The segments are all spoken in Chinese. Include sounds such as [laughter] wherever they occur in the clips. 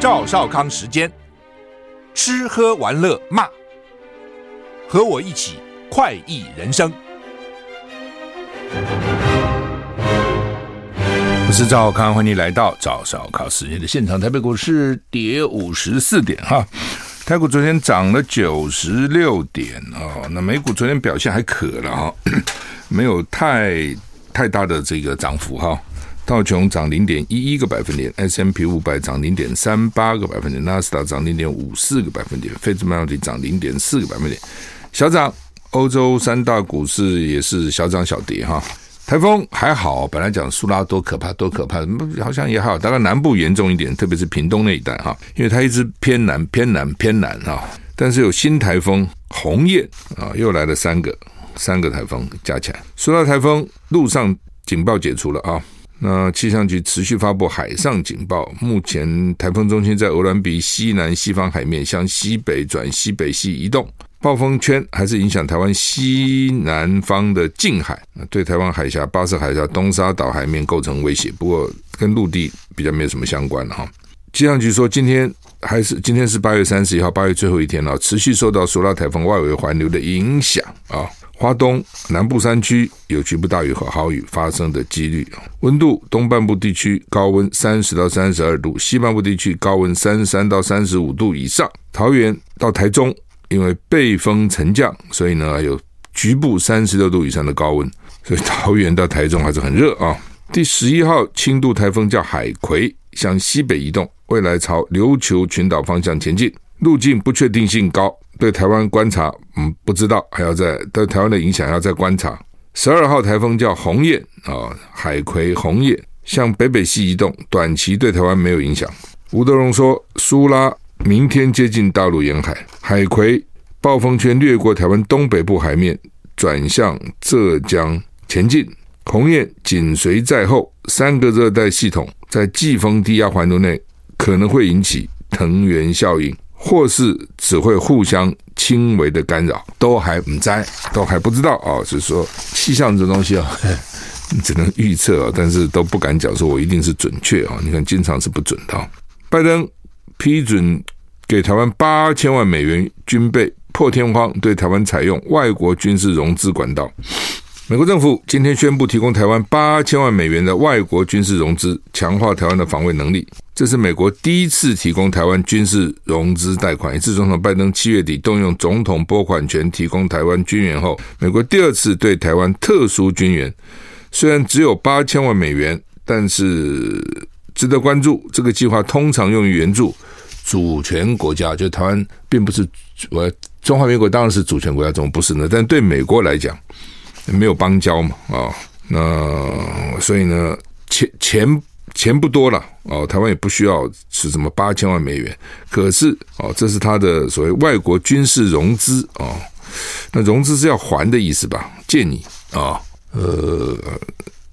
赵少康时间，吃喝玩乐骂，和我一起快意人生。我是赵康，欢迎来到赵少康时间的现场。台北股市跌五十四点哈，台股昨天涨了九十六点哦，那美股昨天表现还可了哈，[coughs] 没有太太大的这个涨幅哈。道琼涨零点一一个百分点，S M P 五百涨零点三八个百分点，纳斯达涨零点五四个百分点，费城半导体涨零点四个百分点，小涨。欧洲三大股市也是小涨小跌哈。台风还好，本来讲苏拉多可怕多可怕，好像也好，大概南部严重一点，特别是屏东那一带哈，因为它一直偏南偏南偏南哈。但是有新台风鸿雁啊，又来了三个三个台风加起来，苏拉台风陆上警报解除了啊。那气象局持续发布海上警报，目前台风中心在鹅兰鼻西南西方海面向西北转西北西移动，暴风圈还是影响台湾西南方的近海，对台湾海峡、巴士海峡、东沙岛海面构成威胁，不过跟陆地比较没有什么相关了哈。气象局说，今天还是今天是八月三十一号，八月最后一天了，持续受到苏拉台风外围环流的影响啊。花东南部山区有局部大雨和豪雨发生的几率。温度，东半部地区高温三十到三十二度，西半部地区高温三十三到三十五度以上。桃园到台中，因为背风沉降，所以呢有局部三十六度以上的高温。所以桃园到台中还是很热啊。第十一号轻度台风叫海葵，向西北移动，未来朝琉球群岛方向前进，路径不确定性高。对台湾观察，嗯，不知道，还要再对台湾的影响要再观察。十二号台风叫鸿雁啊，海葵鸿雁向北北西移动，短期对台湾没有影响。吴德荣说，苏拉明天接近大陆沿海，海葵暴风圈掠过台湾东北部海面，转向浙江前进，鸿雁紧随在后，三个热带系统在季风低压环流内可能会引起藤原效应。或是只会互相轻微的干扰，都还不知，都还不知道啊。就是说气象这东西啊，[laughs] 只能预测啊，但是都不敢讲说我一定是准确啊。你看，经常是不准的。拜登批准给台湾八千万美元军备，破天荒对台湾采用外国军事融资管道。美国政府今天宣布提供台湾八千万美元的外国军事融资，强化台湾的防卫能力。这是美国第一次提供台湾军事融资贷款。一次总统拜登七月底动用总统拨款权提供台湾军援后，美国第二次对台湾特殊军援。虽然只有八千万美元，但是值得关注。这个计划通常用于援助主权国家，就台湾并不是我中华民国当然是主权国家，怎么不是呢？但对美国来讲。没有邦交嘛，啊、那所以呢，钱钱钱不多了，哦，台湾也不需要是什么八千万美元，可是哦，这是他的所谓外国军事融资哦，那融资是要还的意思吧？借你啊、呃，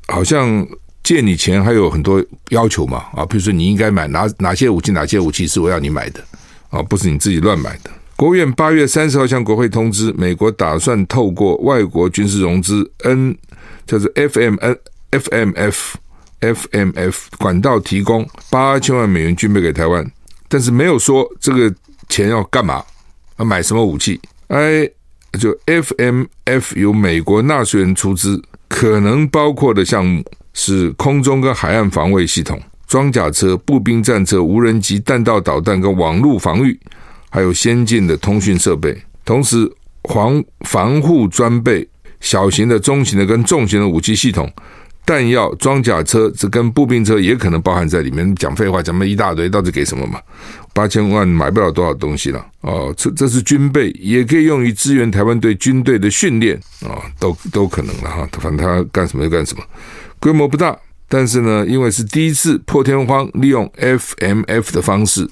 好像借你钱还有很多要求嘛，啊，比如说你应该买哪哪些武器，哪些武器是我要你买的，啊，不是你自己乱买的。国务院八月三十号向国会通知，美国打算透过外国军事融资 N，就是 FMN FMF FMF 管道提供八千万美元军备给台湾，但是没有说这个钱要干嘛，要买什么武器。I，就 FMF 由美国纳税人出资，可能包括的项目是空中跟海岸防卫系统、装甲车、步兵战车、无人机、弹道导弹跟网络防御。还有先进的通讯设备，同时防防护装备、小型的、中型的跟重型的武器系统、弹药、装甲车，这跟步兵车也可能包含在里面。讲废话，讲了一大堆，到底给什么嘛？八千万买不了多少东西了哦。这这是军备，也可以用于支援台湾队军队的训练啊、哦，都都可能了哈。反正他干什么就干什么，规模不大，但是呢，因为是第一次破天荒利用 FMF 的方式。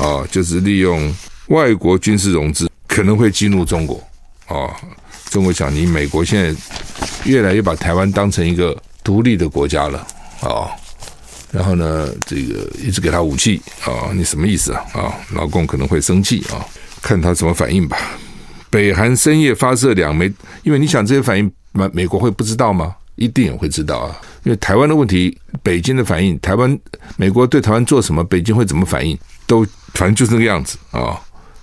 啊、就是利用外国军事融资，可能会激怒中国。啊、中国想你美国现在越来越把台湾当成一个独立的国家了。啊、然后呢，这个一直给他武器。啊、你什么意思啊？啊、老共可能会生气啊、看他怎么反应吧。北韩深夜发射两枚，因为你想这些反应，美美国会不知道吗？一定也会知道啊。因为台湾的问题，北京的反应，台湾美国对台湾做什么，北京会怎么反应？都反正就是那个样子啊、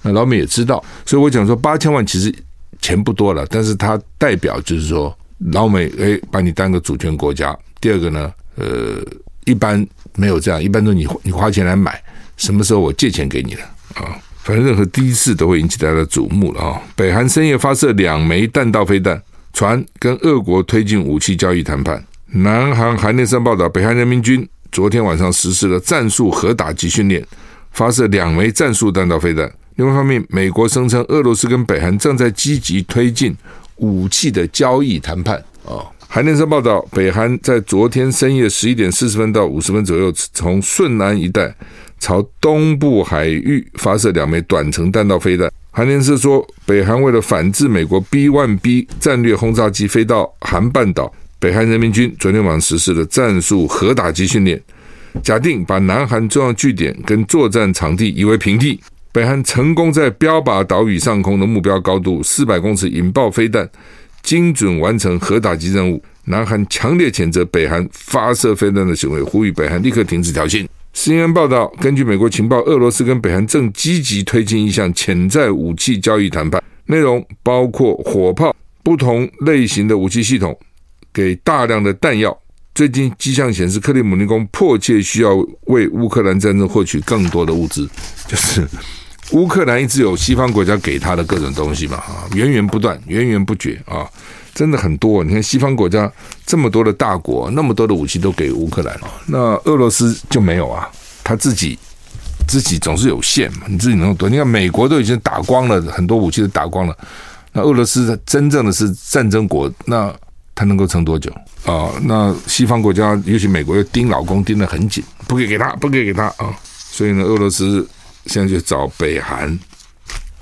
那老美也知道，所以我讲说八千万其实钱不多了，但是它代表就是说老美诶把你当个主权国家。第二个呢，呃，一般没有这样，一般都你你花钱来买，什么时候我借钱给你了啊、反正任何第一次都会引起大家的瞩目了啊、北韩深夜发射两枚弹道飞弹，传跟俄国推进武器交易谈判。南韩韩联社报道，北韩人民军昨天晚上实施了战术核打击训练，发射两枚战术弹道飞弹。另外一方面，美国声称俄罗斯跟北韩正在积极推进武器的交易谈判。哦，韩联社报道，北韩在昨天深夜十一点四十分到五十分左右，从顺安一带朝东部海域发射两枚短程弹道飞弹。韩联社说，北韩为了反制美国 B-1B 战略轰炸机飞到韩半岛。北韩人民军昨天晚上实施了战术核打击训练，假定把南韩重要据点跟作战场地夷为平地。北韩成功在标靶岛屿上空的目标高度四百公尺引爆飞弹，精准完成核打击任务。南韩强烈谴责北韩发射飞弹的行为，呼吁北韩立刻停止挑衅。新闻报道，根据美国情报，俄罗斯跟北韩正积极推进一项潜在武器交易谈判，内容包括火炮、不同类型的武器系统。给大量的弹药。最近迹象显示，克里姆林宫迫切需要为乌克兰战争获取更多的物资。[laughs] 就是乌克兰一直有西方国家给他的各种东西嘛，哈，源源不断，源源不绝啊，真的很多。你看西方国家这么多的大国，那么多的武器都给乌克兰，那俄罗斯就没有啊？他自己自己总是有限嘛，你自己能够多？你看美国都已经打光了，很多武器都打光了，那俄罗斯真正的是战争国，那。他能够撑多久啊、那西方国家，尤其美国，又盯老公盯得很紧，不给给他，不给给他啊、所以呢，俄罗斯现在就找北韩。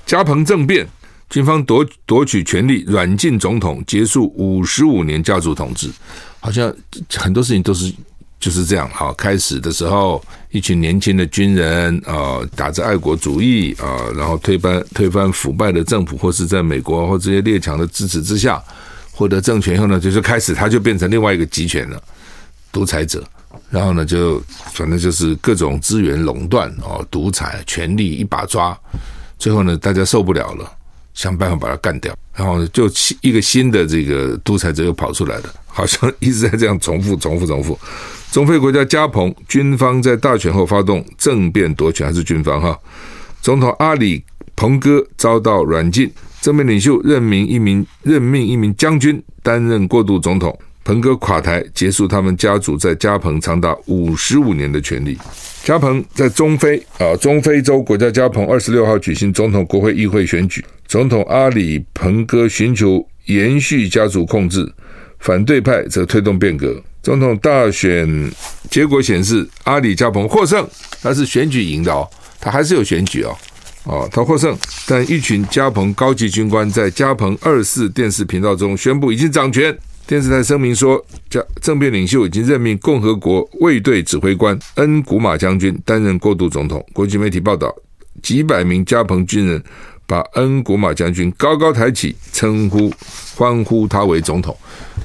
加蓬政变，军方夺夺取权力，软禁总统，结束五十五年家族统治。好像很多事情都是就是这样。哈，开始的时候，一群年轻的军人啊、呃，打着爱国主义啊、呃，然后推翻推翻腐败的政府，或是在美国或这些列强的支持之下。获得政权以后呢，就是开始他就变成另外一个集权了，独裁者。然后呢，就反正就是各种资源垄断哦，独裁权力一把抓。最后呢，大家受不了了，想办法把他干掉。然后，就一个新的这个独裁者又跑出来了，好像一直在这样重复、重复、重复。中非国家加蓬军方在大选后发动政变夺权，还是军方哈？总统阿里彭哥遭到软禁。政变领袖任命一名任命一名将军担任过渡总统，彭哥垮台，结束他们家族在加蓬长达五十五年的权力。加蓬在中非啊，中非洲国家加蓬二十六号举行总统、国会、议会选举，总统阿里彭哥寻求延续家族控制，反对派则推动变革。总统大选结果显示，阿里加蓬获胜，他是选举赢的哦，他还是有选举哦。哦，他获胜，但一群加蓬高级军官在加蓬二四电视频道中宣布已经掌权。电视台声明说，加政变领袖已经任命共和国卫队指挥官恩古马将军担任过渡总统。国际媒体报道，几百名加蓬军人把恩古马将军高高抬起，称呼欢呼他为总统，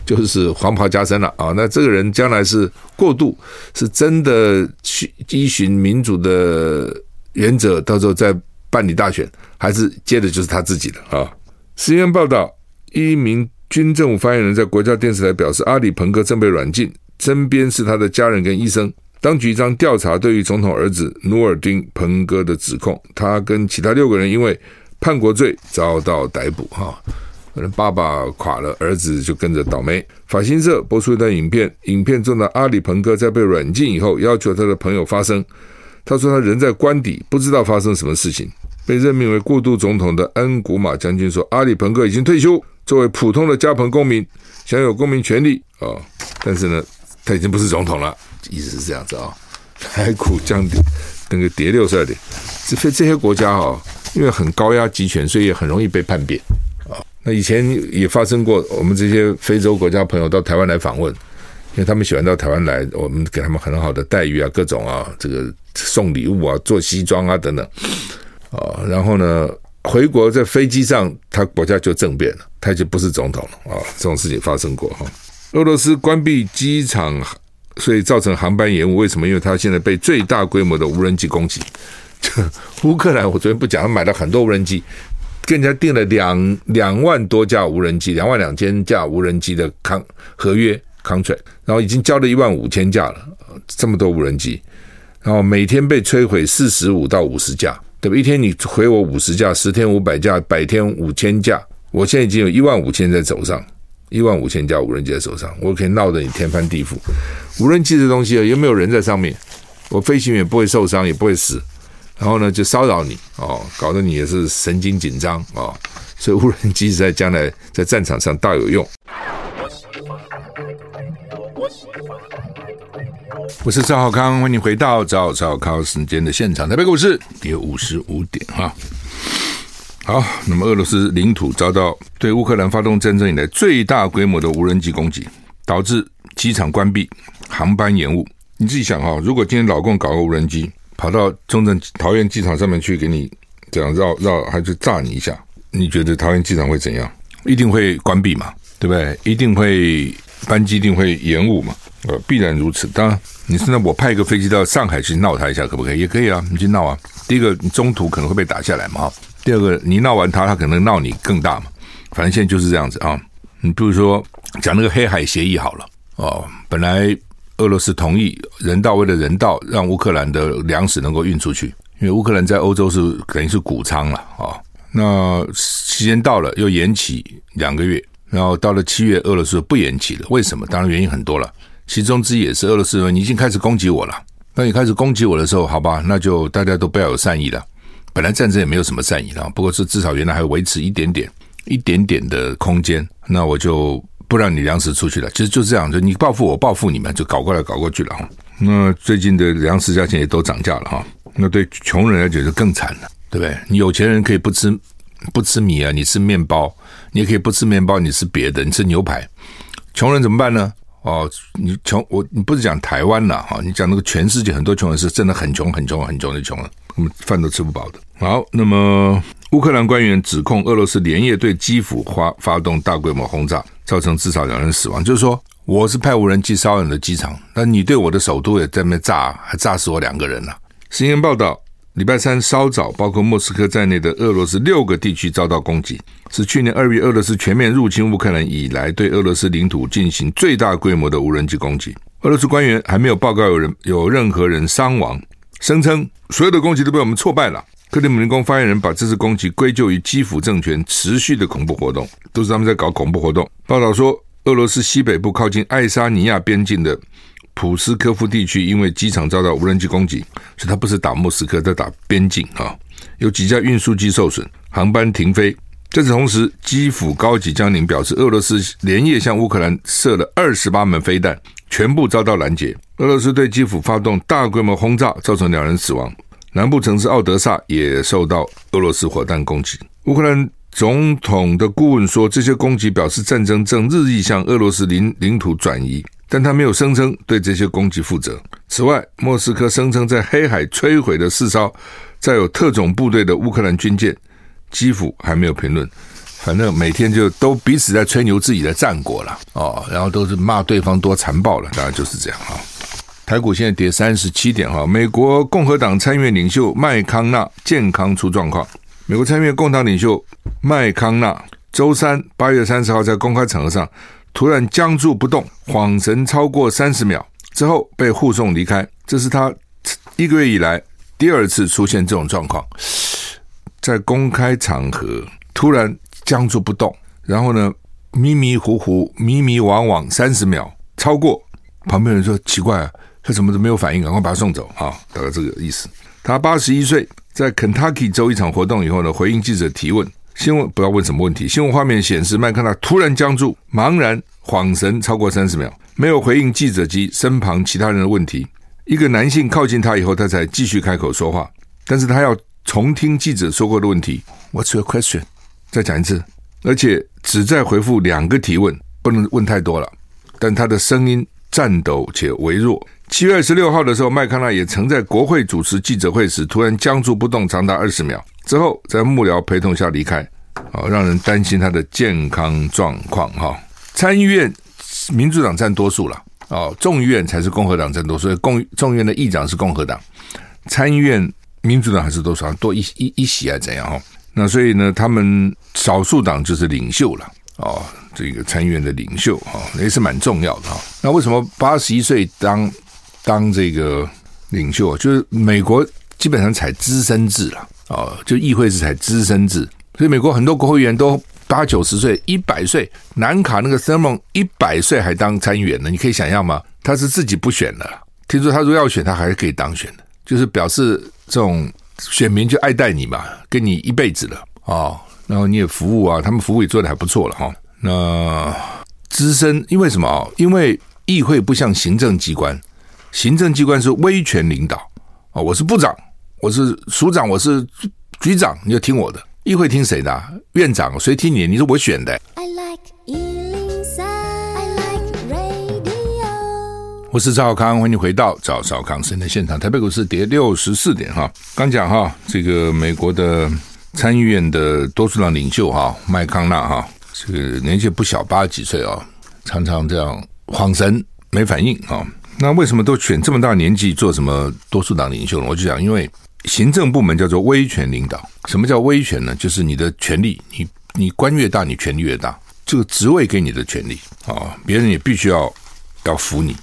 就是黄袍加身了啊！那这个人将来是过渡，是真的去依循民主的原则，到时候再。办理大选，还是接的就是他自己的啊。CNN 报道，一名军政府发言人在国家电视台表示，阿里彭哥正被软禁，身边是他的家人跟医生。当局将调查对于总统儿子努尔丁彭哥的指控，他跟其他六个人因为叛国罪遭到逮捕。哈，爸爸垮了，儿子就跟着倒霉。法新社播出一段影片，影片中的阿里彭哥在被软禁以后，要求他的朋友发声。他说他人在官邸，不知道发生什么事情。被任命为过渡总统的恩古马将军说：“阿里彭哥已经退休，作为普通的加蓬公民，享有公民权利啊、但是呢，他已经不是总统了，意思是这样子啊、哦。台股降跌，那个跌六十二点。这些这些国家哈、哦，因为很高压集权，所以也很容易被叛变啊、那以前也发生过，我们这些非洲国家朋友到台湾来访问，因为他们喜欢到台湾来，我们给他们很好的待遇啊，各种啊，这个送礼物啊，做西装啊等等。”啊，然后呢，回国在飞机上，他国家就政变了，他就不是总统了啊。这种事情发生过哈。俄罗斯关闭机场，所以造成航班延误。为什么？因为他现在被最大规模的无人机攻击，[laughs] 乌克兰，我昨天不讲，他买了很多无人机，跟人家订了两两万多架无人机，两万两千架无人机的康合约 contract，然后已经交了一万五千架了，这么多无人机，然后每天被摧毁四十五到五十架，对吧？一天你回我五十架，十天五百架，百天五千架，我现在已经有一万五千在手上，一万五千架无人机在手上，我可以闹得你天翻地覆。无人机这东西啊，又没有人在上面，我飞行员不会受伤，也不会死。然后呢，就骚扰你哦，搞得你也是神经紧张哦，所以无人机在将来在战场上大有用。我是赵浩康，欢迎回到赵少康时间的现场。台北股市跌五十五点哈。好，那么俄罗斯领土遭到对乌克兰发动战争以来最大规模的无人机攻击，导致机场关闭，航班延误。你自己想哈，如果今天老共搞个无人机，跑到中正桃园机场上面去给你这样绕绕，还是炸你一下？你觉得桃园机场会怎样？一定会关闭嘛？对不对？一定会班机一定会延误嘛？呃，必然如此。当然，你现在我派一个飞机到上海去闹他一下，可不可以？也可以啊，你去闹啊。第一个，你中途可能会被打下来嘛。第二个，你闹完他，他可能闹你更大嘛。反正现在就是这样子啊。你比如说讲那个黑海协议好了哦，本来。俄罗斯同意人道，为了人道，让乌克兰的粮食能够运出去，因为乌克兰在欧洲是等于是谷仓了啊。那时间到了，又延期两个月，然后到了七月，俄罗斯不延期了。为什么？当然原因很多了，其中之一也是俄罗斯说你已经开始攻击我了。那你开始攻击我的时候，好吧，那就大家都不要有善意了。本来战争也没有什么善意了，不过是至少原来还维持一点点、一点点的空间。那我就。不让你粮食出去了，其实就这样，就你报复我，报复你们，就搞过来搞过去了哈。那最近的粮食价钱也都涨价了哈。那对穷人来讲就更惨了，对不对？你有钱人可以不吃不吃米啊，你吃面包，你也可以不吃面包，你吃别的，你吃牛排。穷人怎么办呢？哦，你穷我你不是讲台湾了哈，你讲那个全世界很多穷人是真的很穷很穷很穷的穷人，他们饭都吃不饱的。好，那么乌克兰官员指控俄罗斯连夜对基辅发发动大规模轰炸。造成至少两人死亡，就是说我是派无人机骚扰你的机场，那你对我的首都也在那边炸，还炸死我两个人了。新闻报道，礼拜三稍早，包括莫斯科在内的俄罗斯六个地区遭到攻击，是去年二月俄罗斯全面入侵乌克兰以来对俄罗斯领土进行最大规模的无人机攻击。俄罗斯官员还没有报告有人有任何人伤亡，声称所有的攻击都被我们挫败了。克里姆林宫发言人把这次攻击归咎于基辅政权持续的恐怖活动，都是他们在搞恐怖活动。报道说，俄罗斯西北部靠近爱沙尼亚边境的普斯科夫地区，因为机场遭到无人机攻击，所以他不是打莫斯科，在打边境啊。有几架运输机受损，航班停飞。在此同时，基辅高级将领表示，俄罗斯连夜向乌克兰射了二十八门飞弹，全部遭到拦截。俄罗斯对基辅发动大规模轰炸，造成两人死亡。南部城市奥德萨也受到俄罗斯火弹攻击。乌克兰总统的顾问说，这些攻击表示战争正日益向俄罗斯领领土转移，但他没有声称对这些攻击负责。此外，莫斯科声称在黑海摧毁了四艘载有特种部队的乌克兰军舰。基辅还没有评论，反正每天就都彼此在吹牛自己的战果了哦，然后都是骂对方多残暴了，大概就是这样哈。台股现在跌三十七点哈，美国共和党参议院领袖麦康纳健康出状况。美国参议院共党领袖麦康纳周三八月三十号在公开场合上突然僵住不动，恍神超过三十秒之后被护送离开。这是他一个月以来第二次出现这种状况，在公开场合突然僵住不动，然后呢迷迷糊糊、迷迷惘惘三十秒，超过旁边人说奇怪啊。他怎么都没有反应？赶快把他送走啊！大概这个意思。他八十一岁，在肯塔基州一场活动以后呢，回应记者提问。新闻不知道问什么问题。新闻画面显示，麦康纳突然僵住，茫然恍神超过三十秒，没有回应记者及身旁其他人的问题。一个男性靠近他以后，他才继续开口说话。但是他要重听记者说过的问题。What's your question？再讲一次，而且只在回复两个提问，不能问太多了。但他的声音颤抖且微弱。七月二十六号的时候，麦康纳也曾在国会主持记者会时突然僵住不动，长达二十秒，之后在幕僚陪同下离开，啊，让人担心他的健康状况。哈，参议院民主党占多数了，哦，众议院才是共和党占多数，所以共众议院的议长是共和党，参议院民主党还是多少多一一一席还是怎样哈？那所以呢，他们少数党就是领袖了哦，这个参议院的领袖哈，也是蛮重要的哈。那为什么八十一岁当当这个领袖？就是美国基本上采资深制了哦，就议会是才资深制，所以美国很多国会议员都八九十岁、一百岁。南卡那个 Thurmond 一百岁还当参议员呢，你可以想象吗？他是自己不选的，听说他如果要选，他还是可以当选的，就是表示这种选民就爱戴你嘛，跟你一辈子了哦，然后你也服务啊，他们服务也做得还不错了哈、哦。那资深因为什么啊？因为议会不像行政机关，行政机关是威权领导啊、哦，我是部长，我是署长，我是局长，你就听我的。议会听谁的？院长谁听你？你是我选的。我是赵少康，欢迎回到赵少康生的现场。台北股市跌六十四点哈，刚讲哈，这个美国的参议院的多数党领袖哈麦康纳哈，这个年纪不小，八十几岁啊，常常这样晃神没反应啊。那为什么都选这么大年纪做什么多数党领袖呢？我就讲，因为行政部门叫做威权领导。什么叫威权呢？就是你的权力，你你官越大，你权力越大。这个职位给你的权力啊，别人也必须要要服你。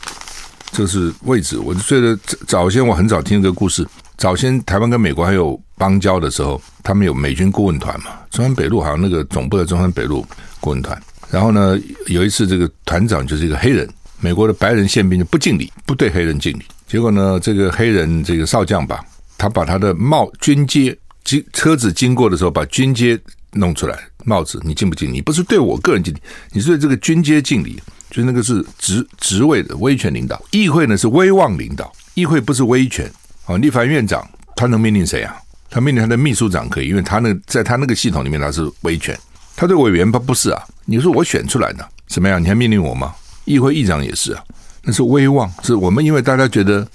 这是位置，我就觉得早先我很早听这个故事。早先台湾跟美国还有邦交的时候，他们有美军顾问团嘛，中山北路好像那个总部的中山北路顾问团。然后呢，有一次这个团长就是一个黑人，美国的白人宪兵就不敬礼，不对黑人敬礼。结果呢，这个黑人这个少将吧，他把他的帽军阶经车子经过的时候，把军阶弄出来，帽子你敬不敬礼？你不是对我个人敬礼，你是对这个军阶敬礼。就是那个是职职位的威权领导，议会呢是威望领导，议会不是威权。哦，立法院长他能命令谁啊？他命令他的秘书长可以，因为他那在他那个系统里面他是威权。他对委员他不是啊？你说我选出来的怎么样？你还命令我吗？议会议长也是啊，那是威望，是我们因为大家觉得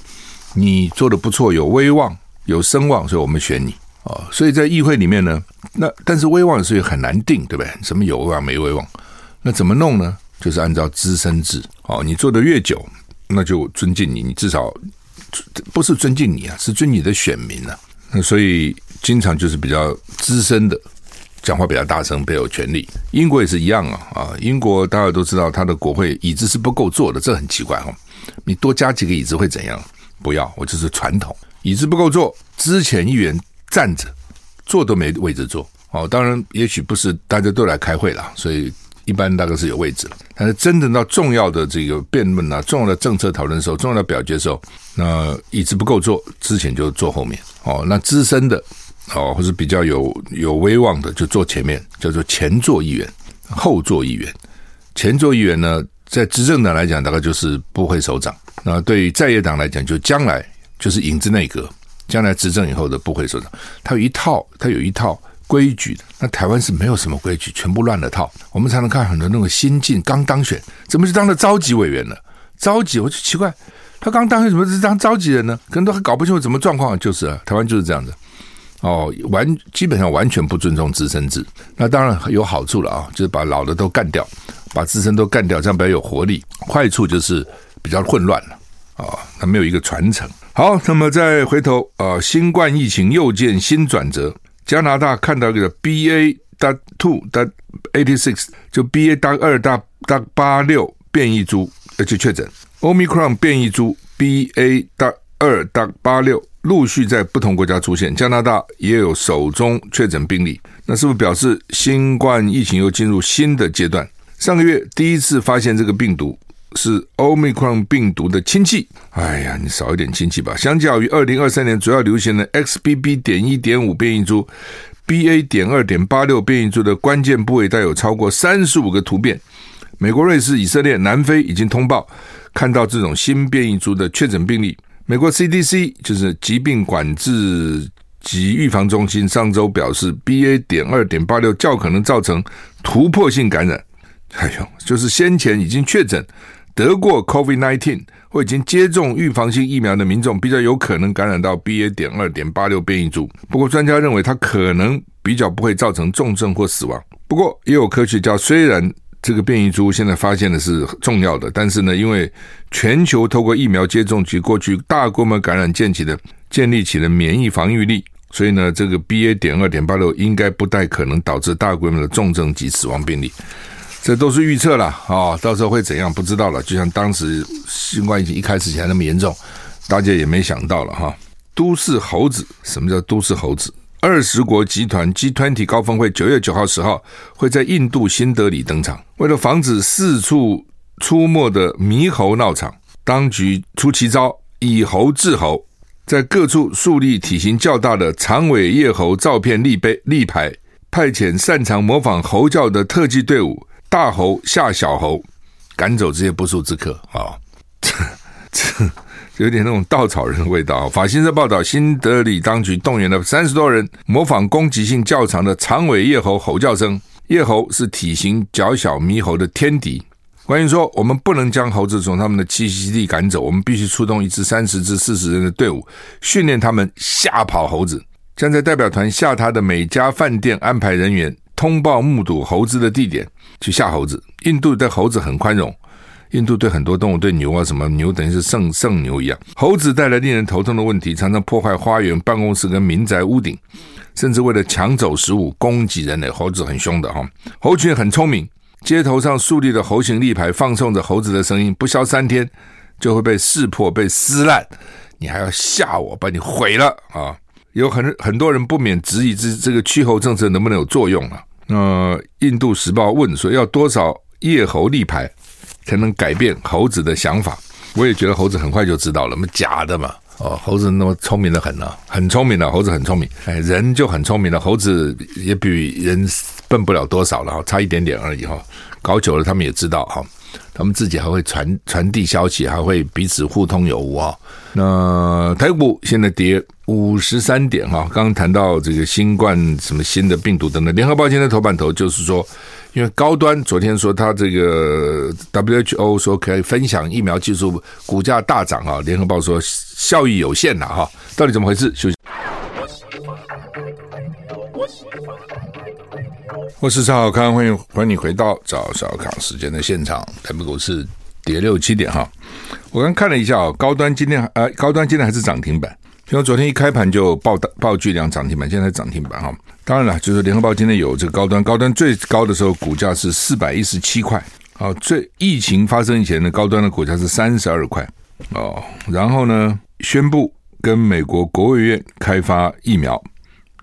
你做的不错，有威望有声望，所以我们选你哦。所以在议会里面呢，那但是威望是很难定，对不对？什么有威望没威望？那怎么弄呢？就是按照资深制，哦，你做的越久，那就尊敬你，你至少不是尊敬你啊，是尊你的选民啊。那所以经常就是比较资深的，讲话比较大声，比较有权力。英国也是一样啊，啊，英国大家都知道，他的国会椅子是不够坐的，这很奇怪哦。你多加几个椅子会怎样？不要，我就是传统，椅子不够坐，之前议员站着，坐都没位置坐。哦，当然，也许不是大家都来开会了，所以。一般大概是有位置了，但是真正到重要的这个辩论啊，重要的政策讨论的时候，重要的表决的时候，那椅子不够坐，之前就坐后面哦。那资深的哦，或者比较有有威望的，就坐前面，叫做前座议员、后座议员。前座议员呢，在执政党来讲，大概就是部会首长；那对于在野党来讲，就将来就是影子内阁，将来执政以后的部会首长。他有一套，他有一套。规矩，那台湾是没有什么规矩，全部乱了套。我们才能看很多那种新进刚当选，怎么就当了召集委员了？召集我就奇怪，他刚当选怎么是当召集人呢？可能都还搞不清楚什么状况。就是啊，台湾就是这样子哦，完基本上完全不尊重资深制。那当然有好处了啊，就是把老的都干掉，把资深都干掉，这样比较有活力。坏处就是比较混乱了啊，那没有一个传承。好，那么再回头啊，新冠疫情又见新转折。加拿大看到一个 B A. dot two dot eighty six，就 B A. dot 二 dot 八六变异株，而且确诊 Omicron 变异株 B A. dot 二 dot 八六陆续在不同国家出现，加拿大也有首宗确诊病例，那是不是表示新冠疫情又进入新的阶段？上个月第一次发现这个病毒。是 Omicron 病毒的亲戚，哎呀，你少一点亲戚吧。相较于二零二三年主要流行的 XBB. 点一点五变异株，BA. 点二点八六变异株的关键部位带有超过三十五个突变。美国、瑞士、以色列、南非已经通报看到这种新变异株的确诊病例。美国 CDC 就是疾病管制及预防中心上周表示，BA. 点二点八六较可能造成突破性感染。哎呦，就是先前已经确诊。得过 COVID-19 或已经接种预防性疫苗的民众，比较有可能感染到 BA. 点二点八六变异株。不过，专家认为它可能比较不会造成重症或死亡。不过，也有科学家虽然这个变异株现在发现的是重要的，但是呢，因为全球透过疫苗接种及过去大规模感染建起的建立起了免疫防御力，所以呢，这个 BA. 点二点八六应该不太可能导致大规模的重症及死亡病例。这都是预测了啊，到时候会怎样不知道了。就像当时新冠疫情一开始起来那么严重，大家也没想到了哈。都市猴子，什么叫都市猴子？二十国集团 G20 高峰会九月九号、十号会在印度新德里登场。为了防止四处出没的猕猴闹场，当局出奇招，以猴治猴，在各处树立体型较大的长尾叶猴照片立碑立牌，派遣擅长模仿猴叫的特技队伍，大猴吓小猴，赶走这些不速之客啊！这 [laughs] 这。有点那种稻草人的味道。法新社报道，新德里当局动员了三十多人，模仿攻击性较长的长尾叶猴吼叫声。叶猴是体型较小猕猴的天敌。官员说：“我们不能将猴子从他们的栖息地赶走，我们必须出动一支三十至四十人的队伍，训练他们吓跑猴子。将在代表团下榻的每家饭店安排人员通报目睹猴子的地点，去吓猴子。印度对猴子很宽容。”印度对很多动物，对牛啊什么牛等于是圣圣牛一样。猴子带来令人头痛的问题，常常破坏花园、办公室跟民宅屋顶，甚至为了抢走食物攻击人类。猴子很凶的哈，猴群很聪明。街头上树立的猴形立牌，放送着猴子的声音，不消三天就会被识破、被撕烂。你还要吓我，把你毁了啊！有很很多人不免质疑这这个驱猴政策能不能有作用啊？那、印度时报问说，要多少叶猴立牌？才能改变猴子的想法。我也觉得猴子很快就知道了，那么假的嘛？哦，猴子那么聪明的很呢、啊，很聪明的猴子很聪明。哎，人就很聪明了，猴子也比人笨不了多少了哈，差一点点而已哈。搞久了，他们也知道哈，他们自己还会传传递消息，还会彼此互通有无啊。那台股现在跌五十三点哈，刚刚谈到这个新冠什么新的病毒等等，联合报今天头版头就是说。因为高端昨天说他这个 WHO 说可以分享疫苗技术，股价大涨啊。联合报说效益有限呐哈，到底怎么回事？休息。我是赵少康，欢迎欢迎你回到赵少康时间的现场。台北股市跌六七点哈，我刚看了一下啊，高端今天呃高端今天还是涨停板。因为昨天一开盘就爆大爆巨量涨停板，现在涨停板哈。当然了，就是联合报今天有这个高端，高端最高的时候股价是四百一十七块，哦，最疫情发生以前的高端的股价是三十二块哦。然后呢，宣布跟美国国务院开发疫苗，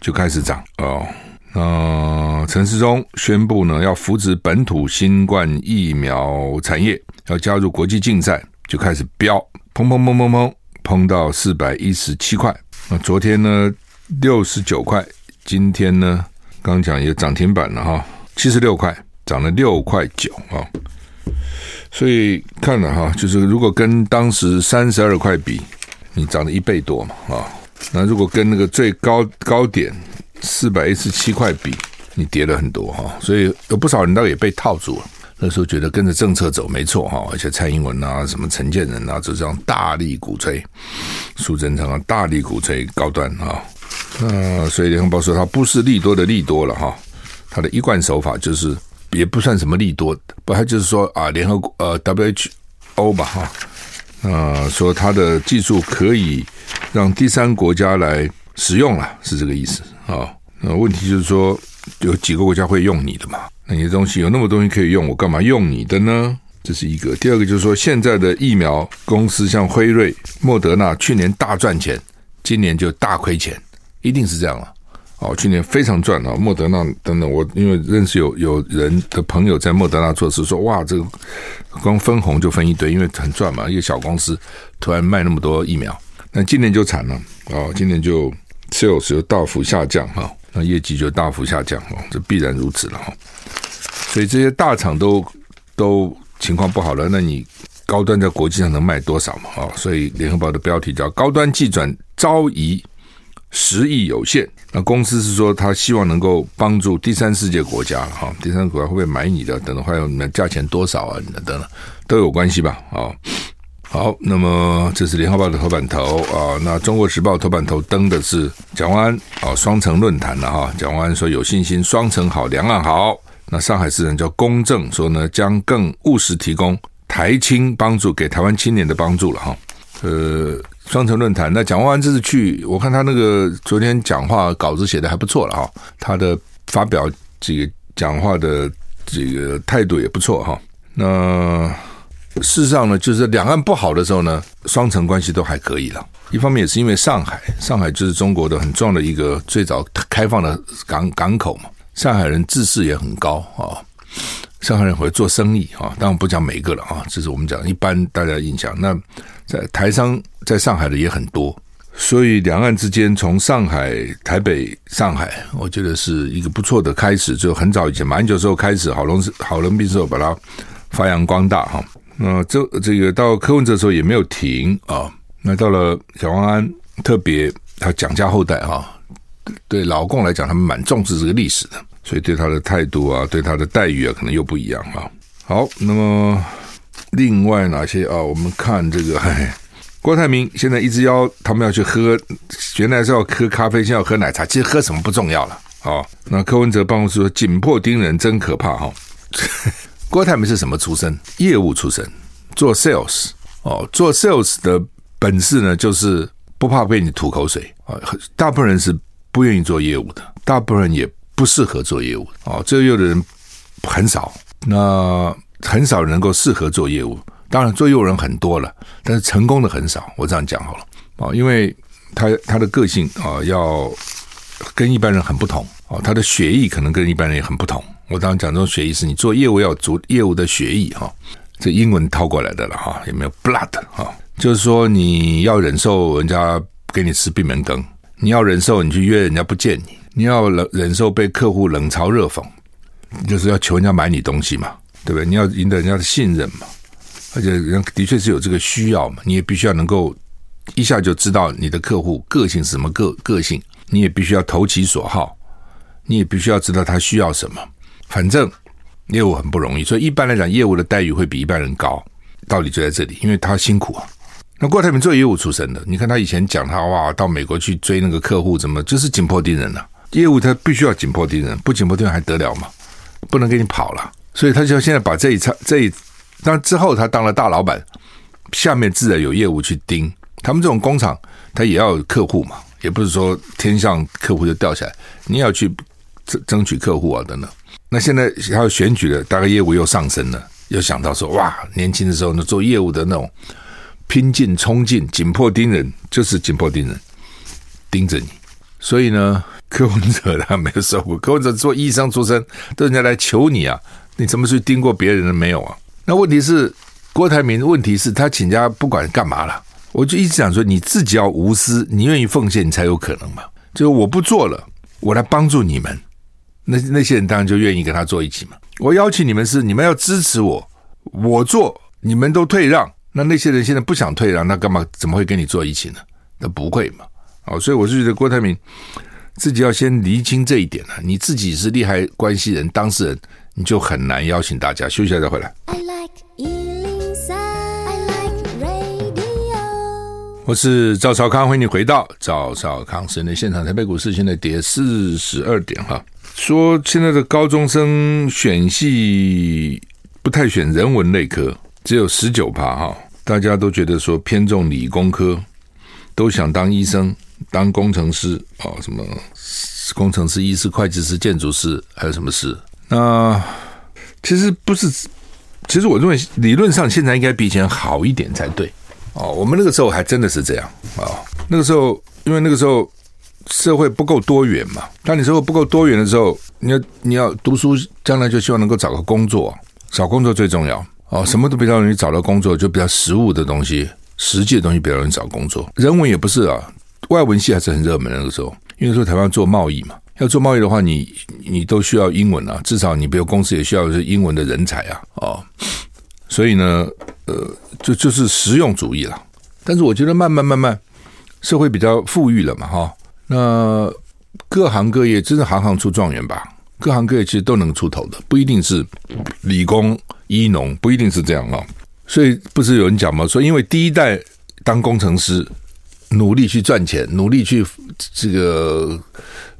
就开始涨哦。呃，陈世忠宣布呢，要扶植本土新冠疫苗产业，要加入国际竞赛，就开始飙，砰砰砰砰砰。砰到四百一十七块，那昨天呢六十九块，今天呢刚讲也涨停板了哈，七十六块，涨了六块九啊，所以看了哈，就是如果跟当时三十二块比，你涨了一倍多嘛啊，那如果跟那个最高高点四百一十七块比，你跌了很多哈，所以有不少人倒也被套住了。那时候觉得跟着政策走没错哈，而且蔡英文啊、什么陈建仁啊，就这样大力鼓吹，苏贞昌啊大力鼓吹高端啊，那所以联合报说他不是利多的利多了哈，他的一贯手法就是也不算什么利多，不，他就是说啊，联合呃 WHO 吧哈，啊说他的技术可以让第三国家来使用了，是这个意思啊。那问题就是说有几个国家会用你的嘛？那你的东西有那么东西可以用，我干嘛用你的呢？这是一个。第二个就是说，现在的疫苗公司像辉瑞、莫德纳，去年大赚钱，今年就大亏钱，一定是这样了。哦，去年非常赚啊，莫德纳等等。我因为认识有有人的朋友在莫德纳做事，说哇，这个光分红就分一堆，因为很赚嘛。一个小公司突然卖那么多疫苗，那今年就惨了哦，今年就 sales 就大幅下降哈，那业绩就大幅下降哦，这必然如此了哈。所以这些大厂都都情况不好了，那你高端在国际上能卖多少嘛？啊，所以联合报的标题叫“高端技转招移实益有限”。那公司是说，他希望能够帮助第三世界国家哈，第三国家会不会买你的？等等，还有你的价钱多少啊？等等，都有关系吧？啊，好，那么这是联合报的头版头啊。那中国时报头版头登的是蒋万安啊，双城论坛的哈。蒋万安说有信心，双城好，两岸好。那上海市人叫公正说呢，将更务实提供台青帮助给台湾青年的帮助了哈。呃，双城论坛，那蒋万安这次去，我看他那个昨天讲话稿子写的还不错了哈，他的发表这个讲话的这个态度也不错哈。那事实上呢，就是两岸不好的时候呢，双城关系都还可以了。一方面也是因为上海，上海就是中国的很重要的一个最早开放的港港口嘛。上海人自视也很高啊，上海人会做生意啊，当然不讲每一个了啊，这是我们讲一般大家印象。那在台商在上海的也很多，所以两岸之间从上海、台北、上海，我觉得是一个不错的开始。就很早以前，马英九时候开始，郝龙郝龙斌时候把它发扬光大哈。那这这个到柯文哲的时候也没有停啊。那到了蒋万安，特别他蒋家后代哈，对老共来讲，他们蛮重视这个历史的。所以对他的态度啊，对他的待遇啊，可能又不一样啊。好，那么另外哪些啊？我们看这个，嘿，[laughs] 郭台铭现在一直要他们要去喝，原来是要喝咖啡，现在要喝奶茶。其实喝什么不重要了啊。那柯文哲办公室说紧迫盯人真可怕哈。郭台铭是什么出身？业务出身，做 sales 哦，做 sales 的本事呢，就是不怕被你吐口水啊。大部分人是不愿意做业务的，大部分人也。不适合做业务哦，做业务的人很少，那很少能够适合做业务。当然，做业务人很多了，但是成功的很少。我这样讲好了啊，因为他他的个性啊，要跟一般人很不同啊，他的血液可能跟一般人也很不同。我当然讲这种血液是你做业务要足业务的血液哈，这英文套过来的了哈，有没有 blood 哈？就是说你要忍受人家给你吃闭门羹，你要忍受你去约人家不见你。你要忍忍受被客户冷嘲热讽，就是要求人家买你东西嘛，对不对？你要赢得人家的信任嘛，而且人的确是有这个需要嘛，你也必须要能够一下就知道你的客户个性是什么个个性，你也必须要投其所好，你也必须要知道他需要什么。反正业务很不容易，所以一般来讲，业务的待遇会比一般人高，道理就在这里，因为他辛苦啊。那郭台铭做业务出身的，你看他以前讲他哇，到美国去追那个客户，怎么就是紧迫盯人呢、业务他必须要紧迫盯人，不紧迫盯人还得了吗？不能给你跑了，所以他就现在把这一场这一，当之后他当了大老板，下面自然有业务去盯。他们这种工厂，他也要有客户嘛，也不是说天上客户就掉下来，你要去争争取客户啊等等。那现在还有选举的，大概业务又上升了，又想到说哇，年轻的时候呢做业务的那种拼劲冲劲、紧迫盯人，就是紧迫盯人，盯着你，所以呢。[laughs] 柯文哲他没有受过，柯文哲做医生出身，都人家来求你啊，你怎么去盯过别人的没有啊？那问题是郭台铭的，问题是他请假不管干嘛了，我就一直想说，你自己要无私，你愿意奉献，你才有可能嘛。就是我不做了，我来帮助你们，那那些人当然就愿意跟他坐一起嘛。我邀请你们是你们要支持我，我做你们都退让，那那些人现在不想退让，那干嘛怎么会跟你坐一起呢？那不会嘛。哦，所以我是觉得郭台铭。自己要先厘清这一点了。你自己是利害关系人、当事人，你就很难邀请大家。休息一下再回来。I like 103, I like radio。我是赵少康，欢迎你回到赵少康室内现场。台北股市现在跌四十二点哈。说现在的高中生选系不太选人文类科，只有十九趴哈。大家都觉得说偏重理工科，都想当医生。当工程师啊，什么工程师、医师、会计师、建筑师，还有什么师？那其实不是，其实我认为理论上现在应该比以前好一点才对哦。我们那个时候还真的是这样啊。那个时候，因为那个时候社会不够多元嘛。当你社会不够多元的时候，你要你要读书，将来就希望能够找个工作，找工作最重要哦。什么都比较容易找到工作，就比较实务的东西、实际的东西比较容易找工作。人文也不是啊。外文系还是很热门那个时候，因为说台湾做贸易嘛，要做贸易的话，你你都需要英文啊，至少你比如公司也需要是英文的人才啊，哦，所以呢，呃，就就是实用主义了。但是我觉得慢慢慢慢，社会比较富裕了嘛，哈，那各行各业真是行行出状元吧？各行各业其实都能出头的，不一定是理工、医农，不一定是这样啊。所以不是有人讲吗？说因为第一代当工程师。努力去赚钱，努力去这个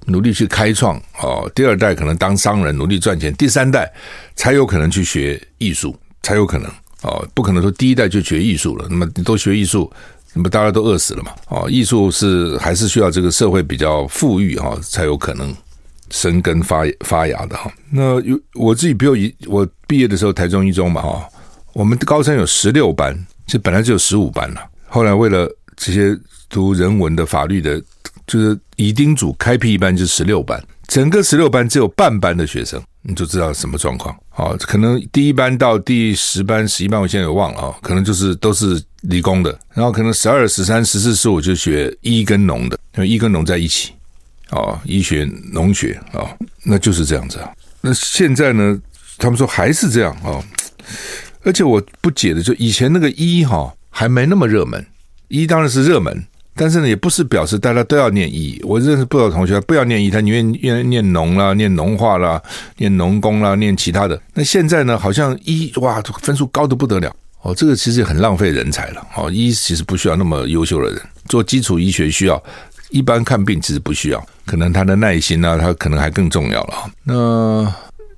努力去开创哦，第二代可能当商人努力赚钱，第三代才有可能去学艺术，才有可能哦，不可能说第一代就学艺术了。那么都学艺术，那么大家都饿死了嘛？哦，艺术是还是需要这个社会比较富裕哈，才有可能生根发发芽的哈。那有我自己，比如一我毕业的时候，台中一中嘛哈，我们高三有十六班，其实本来只有十五班了，后来为了这些读人文的、法律的。就是乙丁组开辟一班就是十六班，整个十六班只有半班的学生，你就知道什么状况。哦，可能第一班到第十班、十一班，我现在也忘了啊，可能就是都是理工的，然后可能十二、十三、十四、十五就学医跟农的，因为医跟农在一起，哦，医学、农学啊，那就是这样子啊。那现在呢，他们说还是这样啊，而且我不解的就以前那个医哈还没那么热门，医当然是热门。但是呢，也不是表示大家都要念医。我认识不少同学不要念医，他宁愿愿念农啦、念农化啦、念农工啦、念其他的。那现在呢，好像医哇分数高得不得了哦，这个其实很浪费人才了哦。医其实不需要那么优秀的人，做基础医学需要，一般看病其实不需要。可能他的耐心啊，他可能还更重要了。那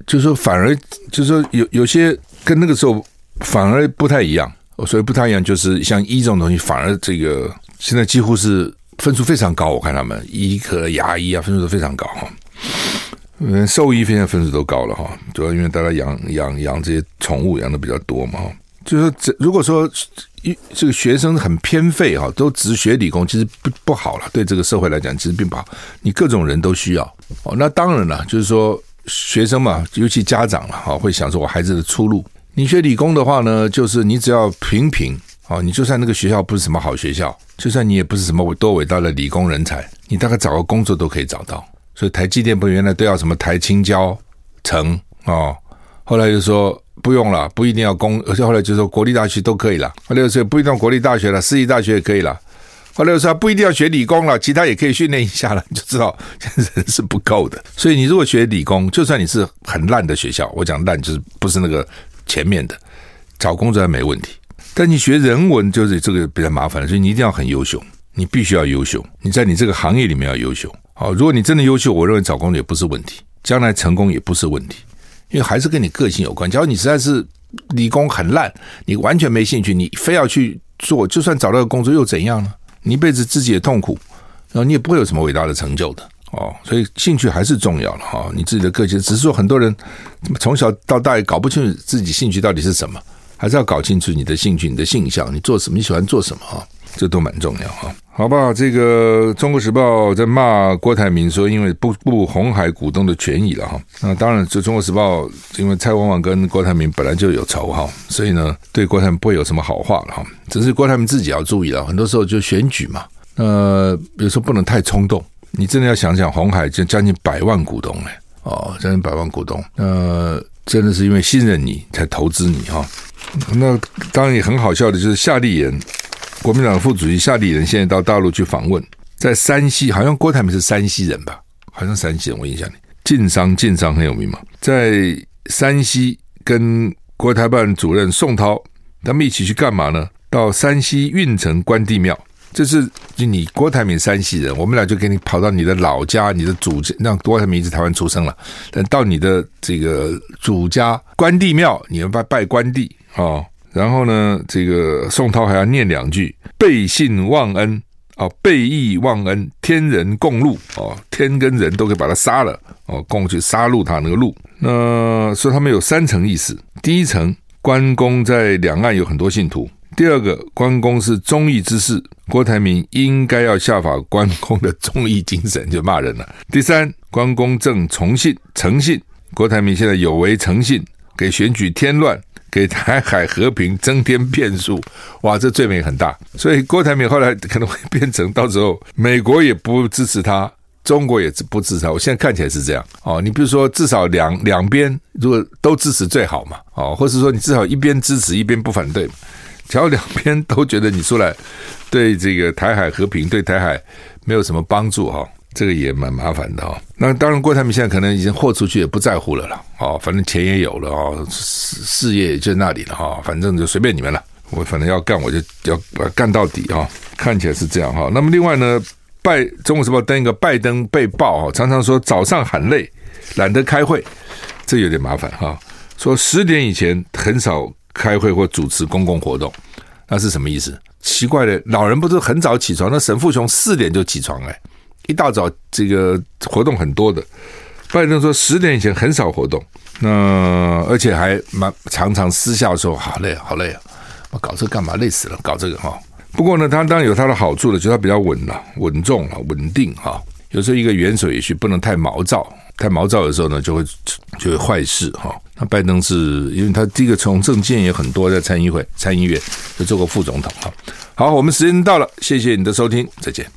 就是说，反而就是说有有些跟那个时候反而不太一样。所以不太一样，就是像医这种东西，反而这个。现在几乎是分数非常高，我看他们医科、牙医啊，分数都非常高哈。嗯，兽医现在分数都高了哈，主要因为大家养养养这些宠物养的比较多嘛。就是说，如果说一这个学生很偏废哈，都只学理工，其实不不好了。对这个社会来讲，其实并不好。你各种人都需要哦。那当然了，就是说学生嘛，尤其家长了哈，会想说我孩子的出路。你学理工的话呢，就是你只要平平。哦，你就算那个学校不是什么好学校，就算你也不是什么多伟大的理工人才，你大概找个工作都可以找到。所以台积电不原来都要什么台清交成哦，后来就说不用了，不一定要工，而且后来就说国立大学都可以了。后来又说不一定要国立大学了，私立大学也可以了。后来又说不一定要学理工了，其他也可以训练一下了。你就知道人是不够的。所以你如果学理工，就算你是很烂的学校，我讲烂就是不是那个前面的，找工作还没问题。但你学人文就是这个比较麻烦，所以你一定要很优秀，你必须要优秀，你在你这个行业里面要优秀。好，如果你真的优秀，我认为找工作也不是问题，将来成功也不是问题，因为还是跟你个性有关。假如你实在是理工很烂，你完全没兴趣，你非要去做，就算找到个工作又怎样呢？你一辈子自己也痛苦，然后你也不会有什么伟大的成就的哦。所以兴趣还是重要了哈，你自己的个性。只是说很多人从小到大也搞不清楚自己兴趣到底是什么。还是要搞清楚你的兴趣、你的性向，你做什么，你喜欢做什么啊？这都蛮重要哈。好吧，这个《中国时报》在骂郭台铭说，因为不顾红海股东的权益了哈。那当然，就《中国时报》因为蔡文王跟郭台铭本来就有仇哈，所以呢，对郭台铭不会有什么好话了哈。只是郭台铭自己要注意了，很多时候就选举嘛，呃，有时候不能太冲动。你真的要想想，红海就将近百万股东哎，哦，将近百万股东，呃，真的是因为信任你才投资你哈。那当然也很好笑的，就是夏立言，国民党副主席夏立言现在到大陆去访问，在山西，好像郭台铭是山西人吧？好像山西人，我印象里，晋商晋商很有名嘛，在山西跟国台办主任宋涛他们一起去干嘛呢？到山西运城关帝庙，这是就你郭台铭山西人，我们俩就给你跑到你的老家，你的祖家，让郭台铭是台湾出生了，但到你的这个祖家关帝庙，你要拜拜关帝。哦，然后呢，这个宋涛还要念两句“背信忘恩”哦，“背义忘恩”，天人共戮哦，天跟人都可以把他杀了哦，共去杀戮他那个戮。那说他们有三层意思：第一层，关公在两岸有很多信徒；第二个，关公是忠义之士，郭台铭应该要效法关公的忠义精神，就骂人了；第三，关公正从信诚信，郭台铭现在有违诚信，给选举添乱。给台海和平增添变数，哇，这罪名很大。所以郭台铭后来可能会变成到时候美国也不支持他，中国也不支持他。我现在看起来是这样哦。你比如说，至少两两边如果都支持最好嘛，哦，或是说你至少一边支持一边不反对，只要两边都觉得你出来对这个台海和平、对台海没有什么帮助哈。这个也蛮麻烦的哈。那当然，郭台铭现在可能已经豁出去，也不在乎了啦。哦，反正钱也有了哦，事事业也就那里了哈。反正就随便你们了。我反正要干，我就要干到底哈。看起来是这样哈。那么另外呢，拜《中国时报》登一个拜登被爆啊，常常说早上喊累，懒得开会，这有点麻烦哈。说十点以前很少开会或主持公共活动，那是什么意思？奇怪的，老人不是很早起床？那沈富雄四点就起床哎，一大早这个活动很多的。拜登说十点以前很少活动，那而且还蛮常常私下说好累好累啊，我搞这个干嘛？累死了，搞这个哈。不过呢，他当然有他的好处的，就他比较稳了、稳重啊、稳定哈。有时候一个元首也许不能太毛躁，太毛躁的时候呢，就会就会坏事哈。那拜登是因为他第一个从政见也很多，在参议会、参议院就做过副总统哈。好，我们时间到了，谢谢你的收听，再见。